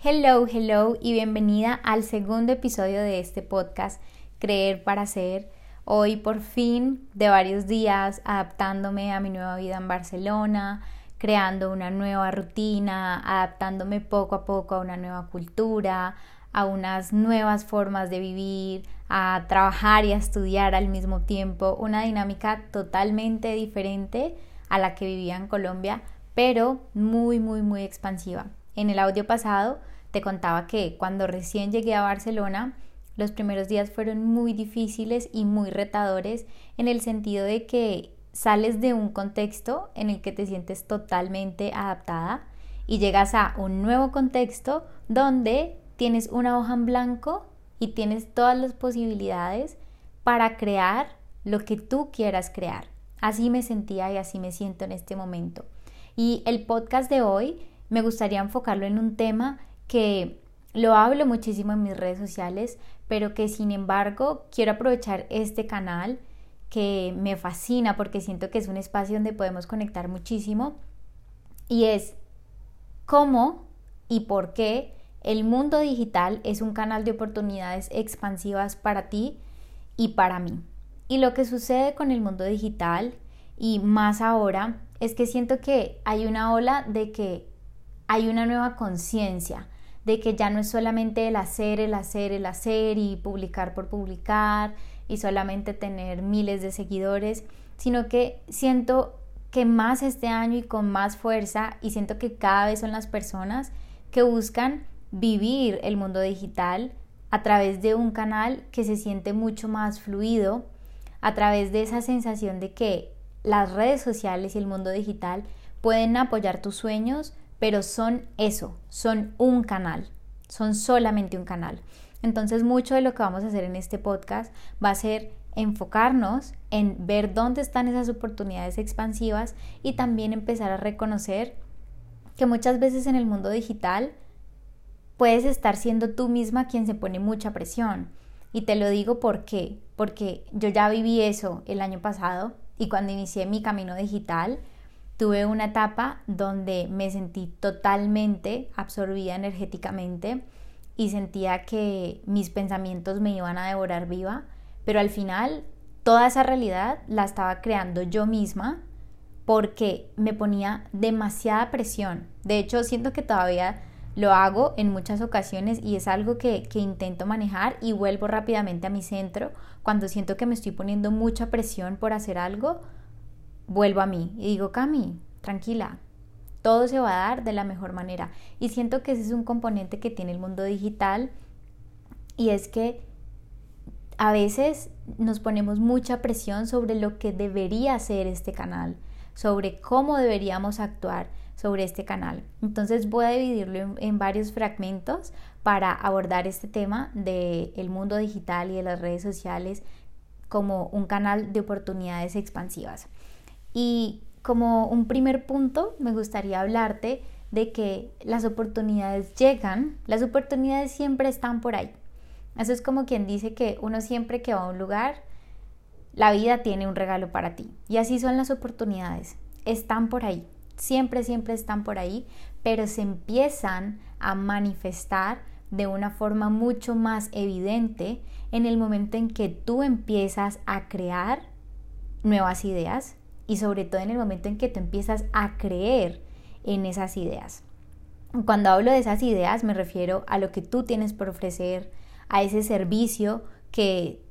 Hello, hello y bienvenida al segundo episodio de este podcast, Creer para Ser. Hoy por fin, de varios días, adaptándome a mi nueva vida en Barcelona, creando una nueva rutina, adaptándome poco a poco a una nueva cultura, a unas nuevas formas de vivir, a trabajar y a estudiar al mismo tiempo, una dinámica totalmente diferente a la que vivía en Colombia, pero muy, muy, muy expansiva. En el audio pasado te contaba que cuando recién llegué a Barcelona, los primeros días fueron muy difíciles y muy retadores en el sentido de que sales de un contexto en el que te sientes totalmente adaptada y llegas a un nuevo contexto donde tienes una hoja en blanco y tienes todas las posibilidades para crear lo que tú quieras crear. Así me sentía y así me siento en este momento. Y el podcast de hoy me gustaría enfocarlo en un tema que lo hablo muchísimo en mis redes sociales, pero que sin embargo quiero aprovechar este canal que me fascina porque siento que es un espacio donde podemos conectar muchísimo y es cómo y por qué el mundo digital es un canal de oportunidades expansivas para ti y para mí. Y lo que sucede con el mundo digital y más ahora es que siento que hay una ola de que hay una nueva conciencia de que ya no es solamente el hacer, el hacer, el hacer y publicar por publicar y solamente tener miles de seguidores, sino que siento que más este año y con más fuerza y siento que cada vez son las personas que buscan vivir el mundo digital a través de un canal que se siente mucho más fluido, a través de esa sensación de que las redes sociales y el mundo digital pueden apoyar tus sueños, pero son eso, son un canal, son solamente un canal. Entonces mucho de lo que vamos a hacer en este podcast va a ser enfocarnos en ver dónde están esas oportunidades expansivas y también empezar a reconocer que muchas veces en el mundo digital puedes estar siendo tú misma quien se pone mucha presión. Y te lo digo porque, porque yo ya viví eso el año pasado y cuando inicié mi camino digital, tuve una etapa donde me sentí totalmente absorbida energéticamente y sentía que mis pensamientos me iban a devorar viva, pero al final toda esa realidad la estaba creando yo misma porque me ponía demasiada presión. De hecho, siento que todavía lo hago en muchas ocasiones y es algo que, que, intento manejar y vuelvo rápidamente a mi centro cuando siento que me estoy poniendo mucha presión por hacer algo vuelvo a mí y digo, Cami, tranquila, todo se va a dar de la mejor manera. Y siento que ese es un componente que tiene el mundo digital y es que a veces nos ponemos mucha presión sobre lo que debería ser este canal, sobre cómo deberíamos actuar sobre este canal. Entonces voy a dividirlo en, varios fragmentos para abordar este tema del el mundo digital y de las redes sociales como un canal de oportunidades expansivas. Y como un primer punto, me gustaría hablarte de que las oportunidades llegan, las oportunidades siempre están por ahí. Eso es como quien dice que uno siempre que va a un lugar, la vida tiene un regalo para ti. Y así son las oportunidades, están por ahí, siempre, siempre están por ahí, pero se empiezan a manifestar de una forma mucho más evidente en el momento en que tú empiezas a crear nuevas ideas, y sobre todo en el momento en que tú empiezas a creer en esas ideas. Cuando hablo de esas ideas me refiero a lo que tú tienes por ofrecer, a ese servicio que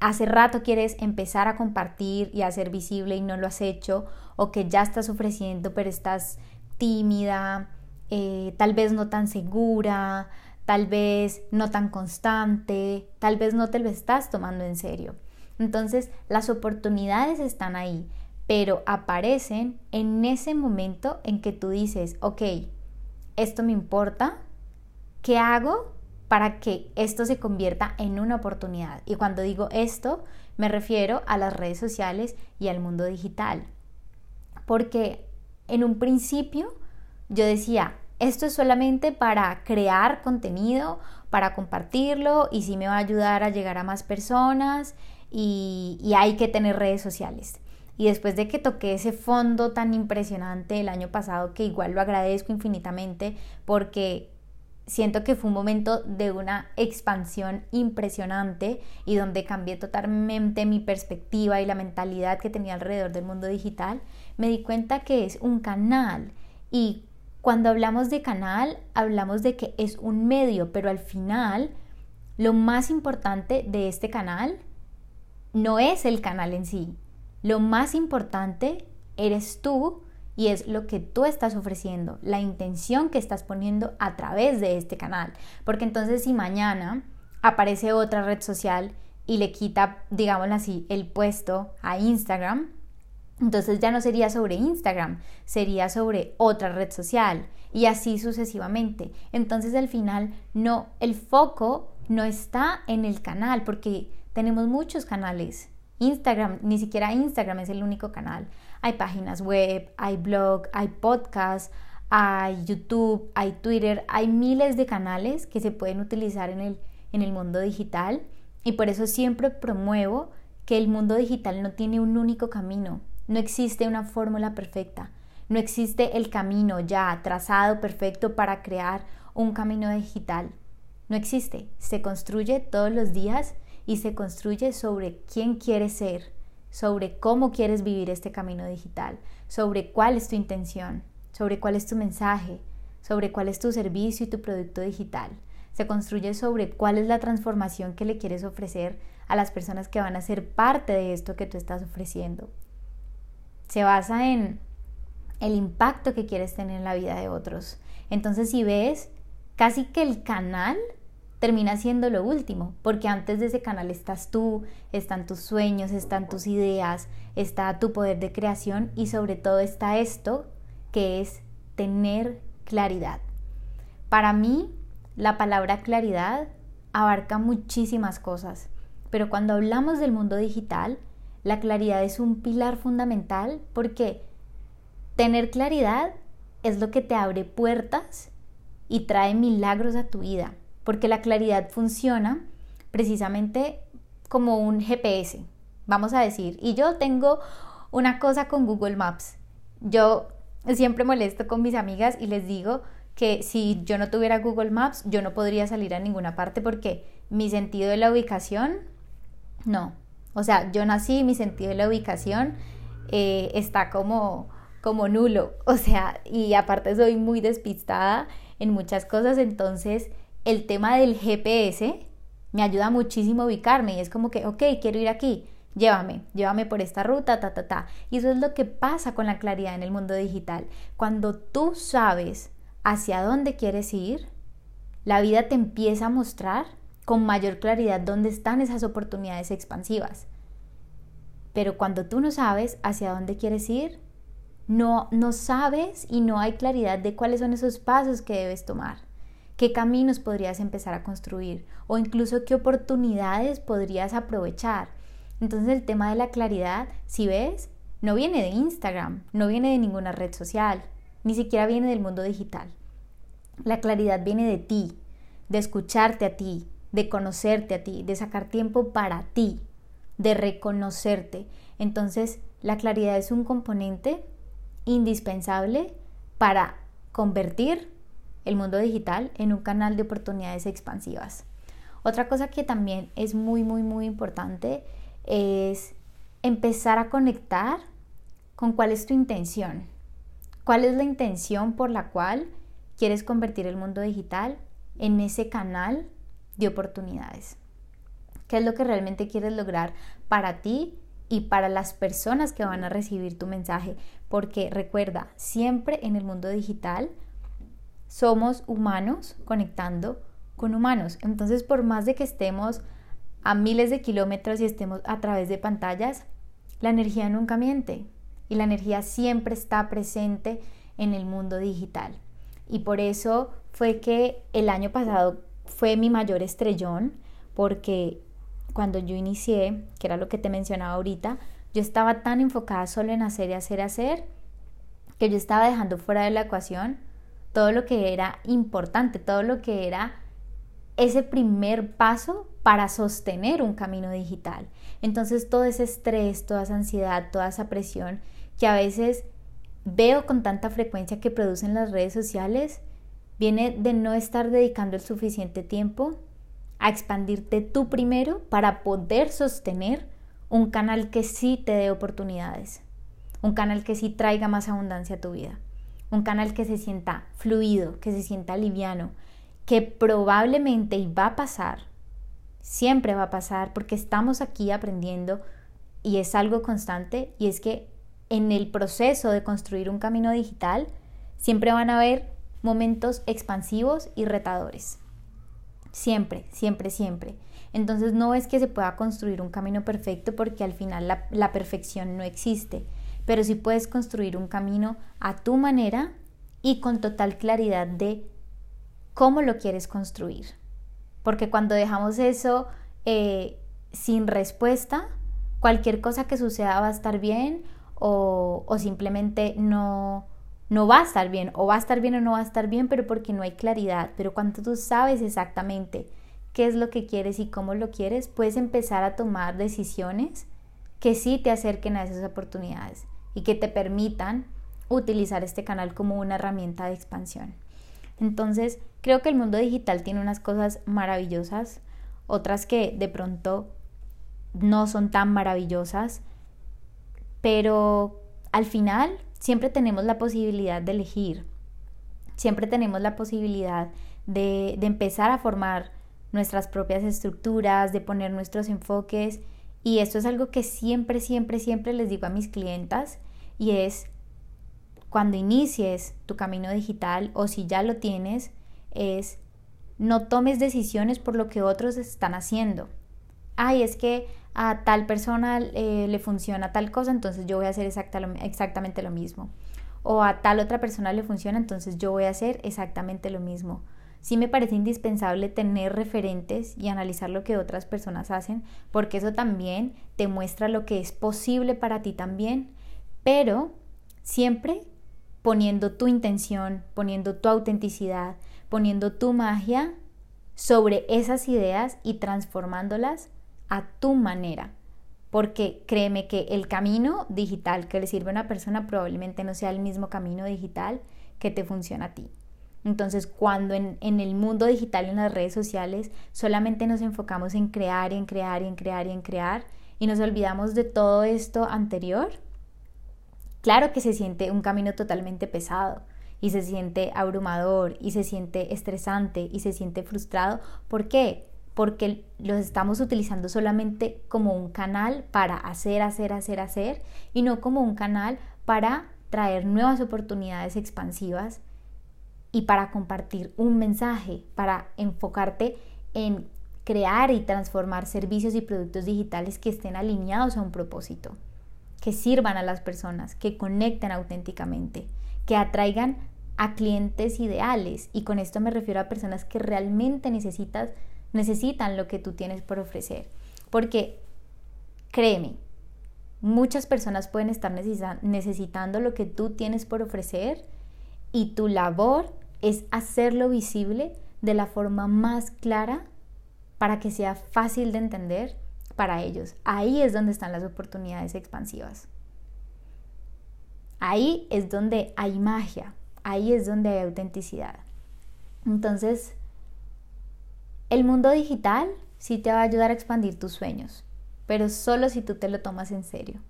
hace rato quieres empezar a compartir y a hacer visible y no lo has hecho, o que ya estás ofreciendo pero estás tímida, eh, tal vez no tan segura, tal vez no tan constante, tal vez no te lo estás tomando en serio. Entonces las oportunidades están ahí, pero aparecen en ese momento en que tú dices, ok, esto me importa, ¿qué hago para que esto se convierta en una oportunidad? Y cuando digo esto, me refiero a las redes sociales y al mundo digital. Porque en un principio yo decía, esto es solamente para crear contenido, para compartirlo y sí me va a ayudar a llegar a más personas y hay que tener redes sociales. Y después de que toqué ese fondo tan impresionante el año pasado, que igual lo agradezco infinitamente porque siento que fue un momento de una expansión impresionante y donde cambié totalmente mi perspectiva y la mentalidad que tenía alrededor del mundo digital, me di cuenta que es un canal y cuando hablamos de canal hablamos de que es un medio, pero al final lo más importante de este canal no es el canal en sí. Lo más importante eres tú y es lo que tú estás ofreciendo, la intención que estás poniendo a través de este canal. Porque entonces si mañana aparece otra red social y le quita, digámoslo así, el puesto a Instagram, entonces ya no sería sobre Instagram, sería sobre otra red social y así sucesivamente. Entonces al final no, el foco no está en el canal porque tenemos muchos canales. Instagram, ni siquiera Instagram es el único canal. Hay páginas web, hay blog, hay podcast, hay YouTube, hay Twitter, hay miles de canales que se pueden utilizar en el, en el mundo digital. Y por eso siempre promuevo que el mundo digital no tiene un único camino, no existe una fórmula perfecta, no existe el camino ya trazado perfecto para crear un camino digital. No existe, se construye todos los días y se construye sobre quién quieres ser, sobre cómo quieres vivir este camino digital, sobre cuál es tu intención, sobre cuál es tu mensaje, sobre cuál es tu servicio y tu producto digital. Se construye sobre cuál es la transformación que le quieres ofrecer a las personas que van a ser parte de esto que tú estás ofreciendo. Se basa en el impacto que quieres tener en la vida de otros. Entonces, si ves, casi que el canal termina siendo lo último, porque antes de ese canal estás tú, están tus sueños, están tus ideas, está tu poder de creación y sobre todo está esto que es tener claridad. Para mí, la palabra claridad abarca muchísimas cosas, pero cuando hablamos del mundo digital, la claridad es un pilar fundamental porque tener claridad es lo que te abre puertas y trae milagros a tu vida porque la claridad funciona precisamente como un GPS, vamos a decir. Y yo tengo una cosa con Google Maps. Yo siempre molesto con mis amigas y les digo que si yo no tuviera Google Maps, yo no podría salir a ninguna parte porque mi sentido de la ubicación, no. O sea, yo nací, mi sentido de la ubicación eh, está como, como nulo. O sea, y aparte soy muy despistada en muchas cosas, entonces el tema del GPS me ayuda muchísimo a ubicarme y es como que, ok, quiero ir aquí, llévame, llévame por esta ruta, ta, ta, ta. Y eso es lo que pasa con la claridad en el mundo digital. Cuando tú sabes hacia dónde quieres ir, la vida te empieza a mostrar con mayor claridad dónde están esas oportunidades expansivas. Pero cuando tú no sabes hacia dónde quieres ir, no, no sabes y no hay claridad de cuáles son esos pasos que debes tomar qué caminos podrías empezar a construir o incluso qué oportunidades podrías aprovechar. Entonces el tema de la claridad, si ves, no viene de Instagram, no viene de ninguna red social, ni siquiera viene del mundo digital. La claridad viene de ti, de escucharte a ti, de conocerte a ti, de sacar tiempo para ti, de reconocerte. Entonces, la claridad es un componente indispensable para convertir el mundo digital en un canal de oportunidades expansivas. Otra cosa que también es muy, muy, muy importante es empezar a conectar con cuál es tu intención. ¿Cuál es la intención por la cual quieres convertir el mundo digital en ese canal de oportunidades? ¿Qué es lo que realmente quieres lograr para ti y para las personas que van a recibir tu mensaje? Porque recuerda, siempre en el mundo digital somos humanos conectando con humanos. Entonces, por más de que estemos a miles de kilómetros y estemos a través de pantallas, la energía nunca miente y la energía siempre está presente en el mundo digital. Y por eso fue que el año pasado fue mi mayor estrellón, porque cuando yo inicié, que era lo que te mencionaba ahorita, yo estaba tan enfocada solo en hacer y hacer, hacer, que yo estaba dejando fuera de la ecuación todo lo que era importante, todo lo que era ese primer paso para sostener un camino digital. Entonces todo ese estrés, toda esa ansiedad, toda esa presión que a veces veo con tanta frecuencia que producen las redes sociales, Viene de no estar dedicando el suficiente tiempo a expandirte tú primero para poder sostener un canal que sí te dé oportunidades, un canal que sí traiga más abundancia a tu vida, un canal que se sienta fluido, que se sienta liviano, que probablemente y va a pasar, siempre va a pasar porque estamos aquí aprendiendo y es algo constante y es que en el proceso de construir un camino digital siempre van a haber momentos expansivos y retadores. Siempre, siempre, siempre. Entonces no es que se pueda construir un camino perfecto porque al final la, la perfección no existe, pero sí puedes construir un camino a tu manera y con total claridad de cómo lo quieres construir. Porque cuando dejamos eso eh, sin respuesta, cualquier cosa que suceda va a estar bien o, o simplemente no, no va a estar bien, o va a estar bien o no va a estar bien, pero porque no hay claridad. Pero cuando tú sabes exactamente qué es lo que quieres y cómo lo quieres, puedes empezar a tomar decisiones que sí te acerquen a esas oportunidades y que te permitan utilizar este canal como una herramienta de expansión. Entonces, creo que el mundo digital tiene unas cosas maravillosas, otras que de pronto no son tan maravillosas, pero al final siempre tenemos la posibilidad de elegir, siempre tenemos la posibilidad de, empezar a formar nuestras propias estructuras, de poner nuestros enfoques y esto es algo que siempre, siempre, siempre les digo a mis clientas y es cuando inicies tu camino digital o si ya lo tienes, es no tomes decisiones por lo que otros están haciendo. Ay, es que a tal persona eh, le funciona tal cosa, entonces yo voy a hacer exactamente lo mismo. O a tal otra persona le funciona, entonces yo voy a hacer exactamente lo mismo. Sí me parece indispensable tener referentes y analizar lo que otras personas hacen, porque eso también te muestra lo que es posible para ti también, pero siempre poniendo tu intención, poniendo tu autenticidad, poniendo tu magia sobre esas ideas y transformándolas a tu manera. Porque créeme que el camino digital que le sirve a una persona probablemente no sea el mismo camino digital que te funciona a ti. Entonces, cuando en, el mundo digital, en las redes sociales, solamente nos enfocamos en crear y en crear y en crear y en crear y nos olvidamos de todo esto anterior, Claro que se siente un camino totalmente pesado y se siente abrumador y se siente estresante y se siente frustrado. ¿Por qué? Porque los estamos utilizando solamente como un canal para hacer, hacer, hacer, hacer y no como un canal para traer nuevas oportunidades expansivas y para compartir un mensaje, para enfocarte en crear y transformar servicios y productos digitales que estén alineados a un propósito que sirvan a las personas, que conecten auténticamente, que atraigan a clientes ideales. Y con esto me refiero a personas que realmente necesitas, necesitan lo que tú tienes por ofrecer. Porque créeme, muchas personas pueden estar necesitando lo que tú tienes por ofrecer y tu labor es hacerlo visible de la forma más clara para que sea fácil de entender para ellos. Ahí es donde están las oportunidades expansivas. Ahí es donde hay magia, ahí es donde hay autenticidad. Entonces, el mundo digital sí te va a ayudar a expandir tus sueños, pero solo si tú te lo tomas en serio,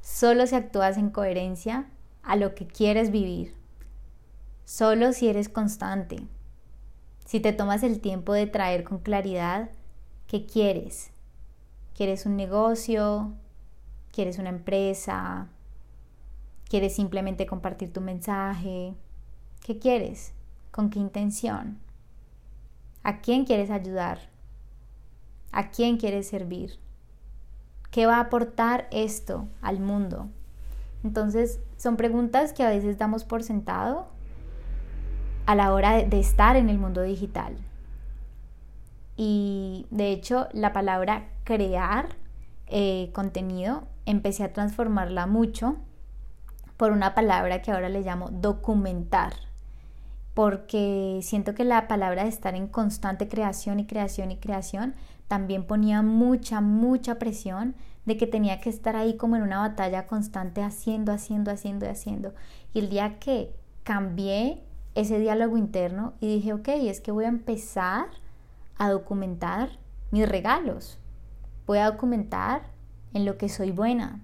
solo si actúas en coherencia a lo que quieres vivir, solo si eres constante, si te tomas el tiempo de traer con claridad qué quieres, ¿Quieres un negocio? ¿Quieres una empresa? ¿Quieres simplemente compartir tu mensaje? ¿Qué quieres? ¿Con qué intención? ¿A quién quieres ayudar? ¿A quién quieres servir? ¿Qué va a aportar esto al mundo? Entonces, son preguntas que a veces damos por sentado a la hora de, estar en el mundo digital. Y de hecho, la palabra crear eh, contenido, empecé a transformarla mucho por una palabra que ahora le llamo documentar, porque siento que la palabra de estar en constante creación y creación y creación también ponía mucha, mucha presión de que tenía que estar ahí como en una batalla constante haciendo, haciendo, haciendo haciendo. Y el día que cambié ese diálogo interno y dije, ok, es que voy a empezar a documentar mis regalos. Voy a documentar en lo que soy buena,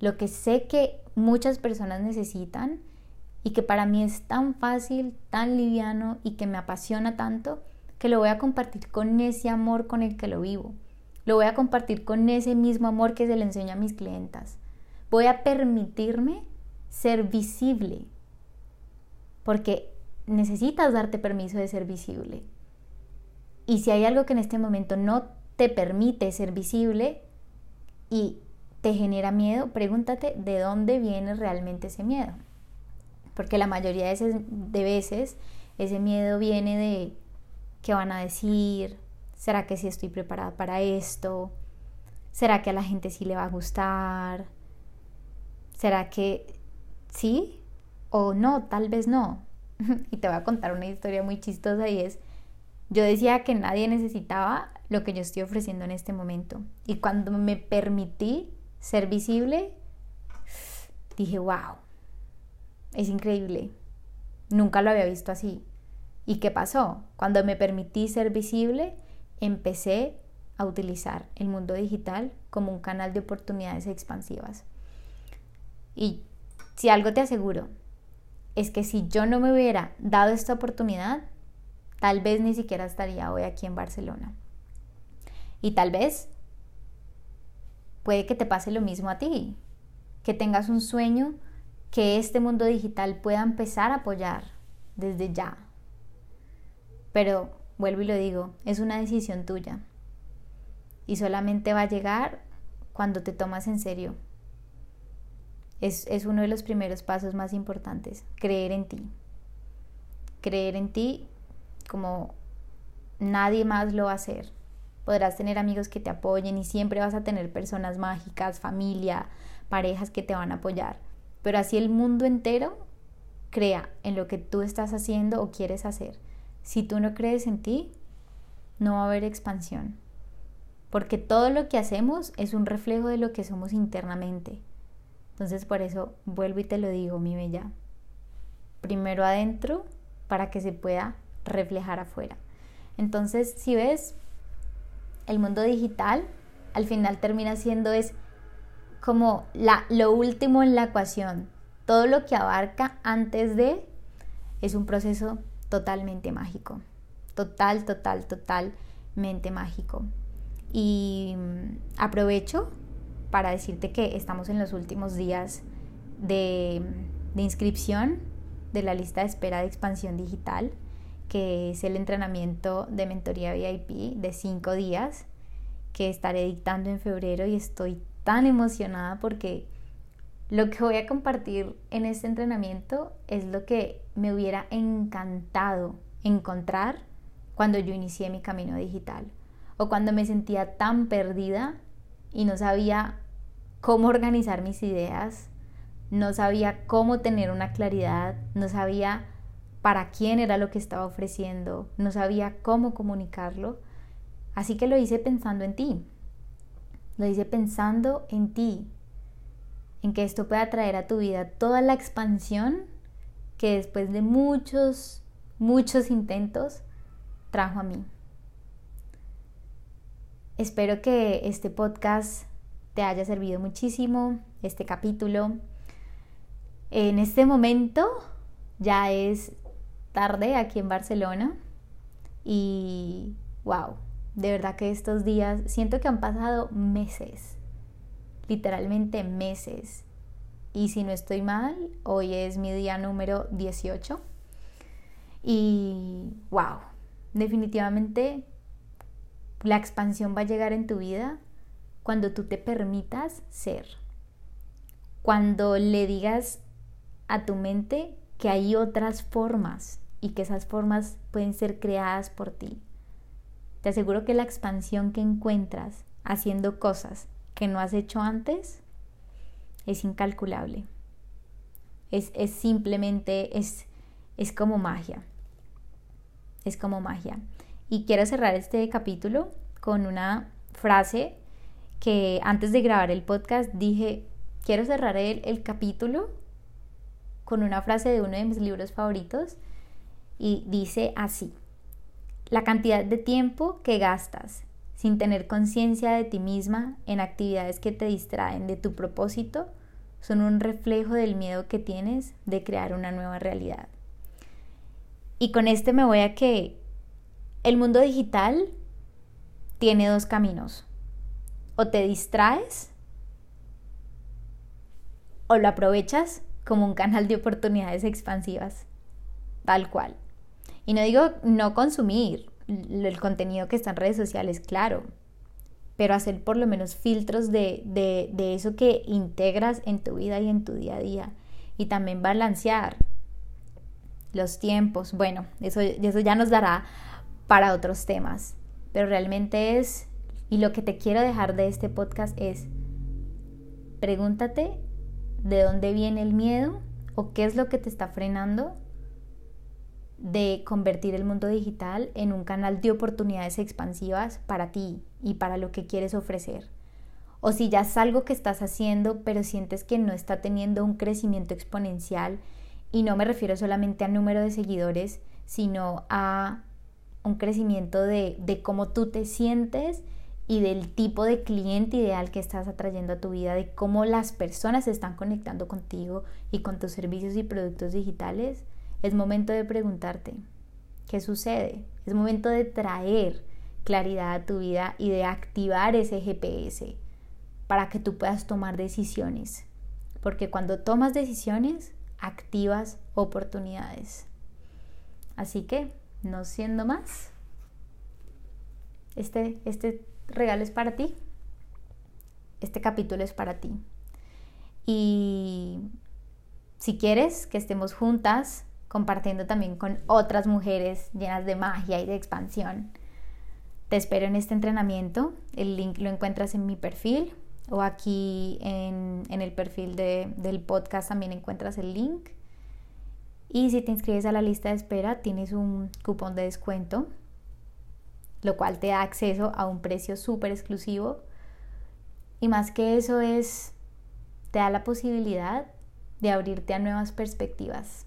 lo que sé que muchas personas necesitan y que para mí es tan fácil, tan liviano y que me apasiona tanto que lo voy a compartir con ese amor con el que lo vivo. Lo voy a compartir con ese mismo amor que se le enseña a mis clientas. Voy a permitirme ser visible. Porque necesitas darte permiso de ser visible. Y si hay algo que en este momento no te permite ser visible y te genera miedo, pregúntate de dónde viene realmente ese miedo. Porque la mayoría de veces ese miedo viene de qué van a decir, será que sí estoy preparada para esto, será que a la gente sí le va a gustar, será que sí o no, tal vez no. y te voy a contar una historia muy chistosa y es, yo decía que nadie necesitaba lo que yo estoy ofreciendo en este momento. Y cuando me permití ser visible, dije, wow, es increíble. Nunca lo había visto así. ¿Y qué pasó? Cuando me permití ser visible, empecé a utilizar el mundo digital como un canal de oportunidades expansivas. Y si algo te aseguro, es que si yo no me hubiera dado esta oportunidad, tal vez ni siquiera estaría hoy aquí en Barcelona. Y tal vez puede que te pase lo mismo a ti, que tengas un sueño que este mundo digital pueda empezar a apoyar desde ya. Pero vuelvo y lo digo, es una decisión tuya. Y solamente va a llegar cuando te tomas en serio. Es, es uno de los primeros pasos más importantes, creer en ti. Creer en ti como nadie más lo va a hacer. Podrás tener amigos que te apoyen y siempre vas a tener personas mágicas, familia, parejas que te van a apoyar. Pero así el mundo entero crea en lo que tú estás haciendo o quieres hacer. Si tú no crees en ti, no va a haber expansión. Porque todo lo que hacemos es un reflejo de lo que somos internamente. Entonces por eso vuelvo y te lo digo, mi bella. Primero adentro para que se pueda reflejar afuera. Entonces, si ves, el mundo digital al final termina siendo es como la, lo último en la ecuación. Todo lo que abarca antes de es un proceso totalmente mágico. Total, total, totalmente mágico. Y mm, aprovecho para decirte que estamos en los últimos días de, inscripción de la lista de espera de expansión digital que es el entrenamiento de mentoría VIP de cinco días que estaré dictando en febrero y estoy tan emocionada porque lo que voy a compartir en este entrenamiento es lo que me hubiera encantado encontrar cuando yo inicié mi camino digital o cuando me sentía tan perdida y no sabía cómo organizar mis ideas, no sabía cómo tener una claridad, no sabía para quién era lo que estaba ofreciendo, no sabía cómo comunicarlo, así que lo hice pensando en ti, lo hice pensando en ti, en que esto pueda traer a tu vida toda la expansión que después de muchos, muchos intentos trajo a mí. Espero que este podcast te haya servido muchísimo, este capítulo. En este momento ya es tarde aquí en Barcelona y wow, de verdad que estos días siento que han pasado meses, literalmente meses. Y si no estoy mal, hoy es mi día número 18. Y wow, definitivamente la expansión va a llegar en tu vida cuando tú te permitas ser. Cuando le digas a tu mente que hay otras formas y que esas formas pueden ser creadas por ti. Te aseguro que la expansión que encuentras haciendo cosas que no has hecho antes es incalculable. Es, simplemente, es, es como magia. Es como magia. Y quiero cerrar este capítulo con una frase que antes de grabar el podcast dije, quiero cerrar el, capítulo con una frase de uno de mis libros favoritos y dice así, la cantidad de tiempo que gastas sin tener conciencia de ti misma en actividades que te distraen de tu propósito son un reflejo del miedo que tienes de crear una nueva realidad. Y con este me voy a que el mundo digital tiene dos caminos. O te distraes o lo aprovechas como un canal de oportunidades expansivas, tal cual. Y no digo no consumir el contenido que está en redes sociales, claro, pero hacer por lo menos filtros de, de, eso que integras en tu vida y en tu día a día. Y también balancear los tiempos. Bueno, eso, eso ya nos dará para otros temas. Pero realmente es, y lo que te quiero dejar de este podcast es, pregúntate de dónde viene el miedo o qué es lo que te está frenando de convertir el mundo digital en un canal de oportunidades expansivas para ti y para lo que quieres ofrecer. O si ya es algo que estás haciendo pero sientes que no está teniendo un crecimiento exponencial y no me refiero solamente al número de seguidores, sino a un crecimiento de, de cómo tú te sientes y del tipo de cliente ideal que estás atrayendo a tu vida, de cómo las personas se están conectando contigo y con tus servicios y productos digitales, es momento de preguntarte, ¿qué sucede? Es momento de traer claridad a tu vida y de activar ese GPS para que tú puedas tomar decisiones. Porque cuando tomas decisiones, activas oportunidades. Así que, no siendo más, este, este regalo es para ti. Este capítulo es para ti. Y si quieres que estemos juntas compartiendo también con otras mujeres llenas de magia y de expansión. Te espero en este entrenamiento. El link lo encuentras en mi perfil o aquí en, el perfil del podcast también encuentras el link. Y si te inscribes a la lista de espera, tienes un cupón de descuento, lo cual te da acceso a un precio súper exclusivo. Y más que eso es, te da la posibilidad de abrirte a nuevas perspectivas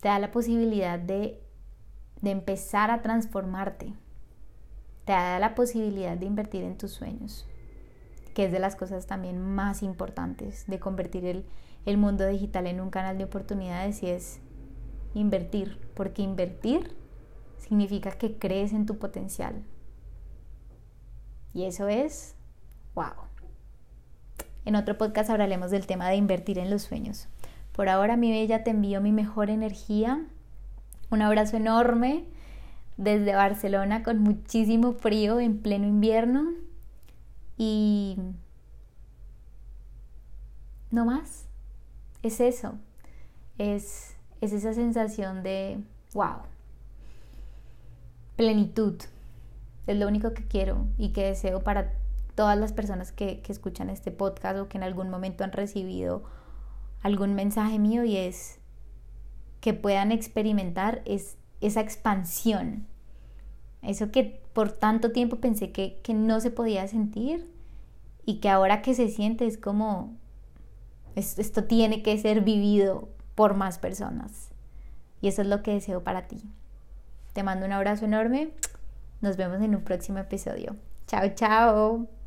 te da la posibilidad de, empezar a transformarte. Te da la posibilidad de invertir en tus sueños, que es de las cosas también más importantes de convertir el, el mundo digital en un canal de oportunidades y es invertir, porque invertir significa que crees en tu potencial. Y eso es, wow. En otro podcast hablaremos del tema de invertir en los sueños. Por ahora, mi bella, te envío mi mejor energía. Un abrazo enorme desde Barcelona con muchísimo frío en pleno invierno. Y no más. Es eso. Es, es esa sensación de, wow, plenitud. Es lo único que quiero y que deseo para todas las personas que, que escuchan este podcast o que en algún momento han recibido algún mensaje mío y es que puedan experimentar es, esa expansión. Eso que por tanto tiempo pensé que, que no se podía sentir y que ahora que se siente es como, esto tiene que ser vivido por más personas. Y eso es lo que deseo para ti. Te mando un abrazo enorme. Nos vemos en un próximo episodio. Chao, chao.